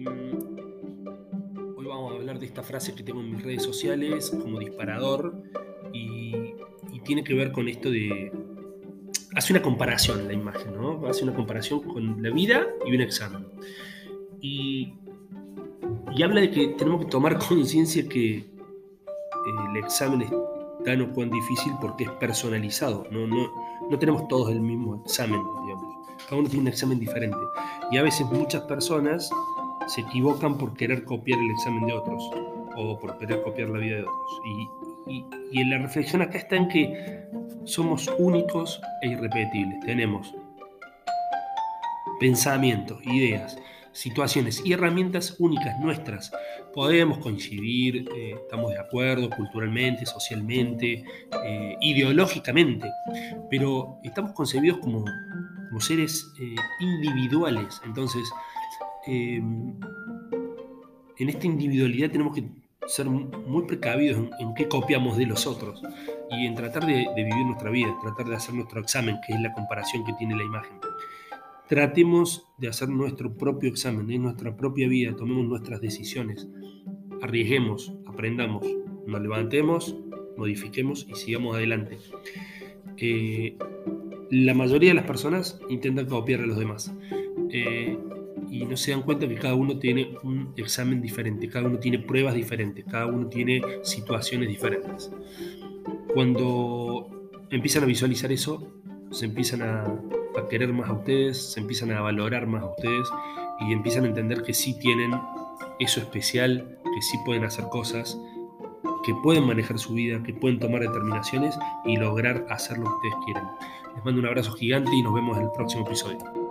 Mm, hoy vamos a hablar de esta frase que tengo en mis redes sociales como disparador y, tiene que ver con esto de... Hace una comparación la imagen, ¿no? Hace una comparación con la vida y un examen. Y, y habla de que tenemos que tomar conciencia que eh, el examen es tan o cuán difícil porque es personalizado. No, no, no tenemos todos el mismo examen, digamos. Cada uno tiene un examen diferente. Y a veces muchas personas se equivocan por querer copiar el examen de otros o por querer copiar la vida de otros. Y, y, y la reflexión acá está en que somos únicos e irrepetibles. Tenemos pensamientos, ideas, situaciones y herramientas únicas nuestras. Podemos coincidir, eh, estamos de acuerdo culturalmente, socialmente, eh, ideológicamente, pero estamos concebidos como, como seres eh, individuales. Entonces, eh, en esta individualidad tenemos que ser muy precavidos en, en, qué copiamos de los otros y en tratar de, de vivir nuestra vida, tratar de hacer nuestro examen, que es la comparación que tiene la imagen tratemos de hacer nuestro propio examen, en nuestra propia vida, tomemos nuestras decisiones, arriesguemos, aprendamos, nos levantemos, modifiquemos y sigamos adelante. Eh, la mayoría de las personas intentan copiar a los demás eh, y no se dan cuenta que cada uno tiene un examen diferente, cada uno tiene pruebas diferentes, cada uno tiene situaciones diferentes. Cuando empiezan a visualizar eso, se empiezan a, a querer más a ustedes, se empiezan a valorar más a ustedes y empiezan a entender que sí tienen eso especial, que sí pueden hacer cosas, que pueden manejar su vida, que pueden tomar determinaciones y lograr hacer lo que ustedes quieren. Les mando un abrazo gigante y nos vemos en el próximo episodio.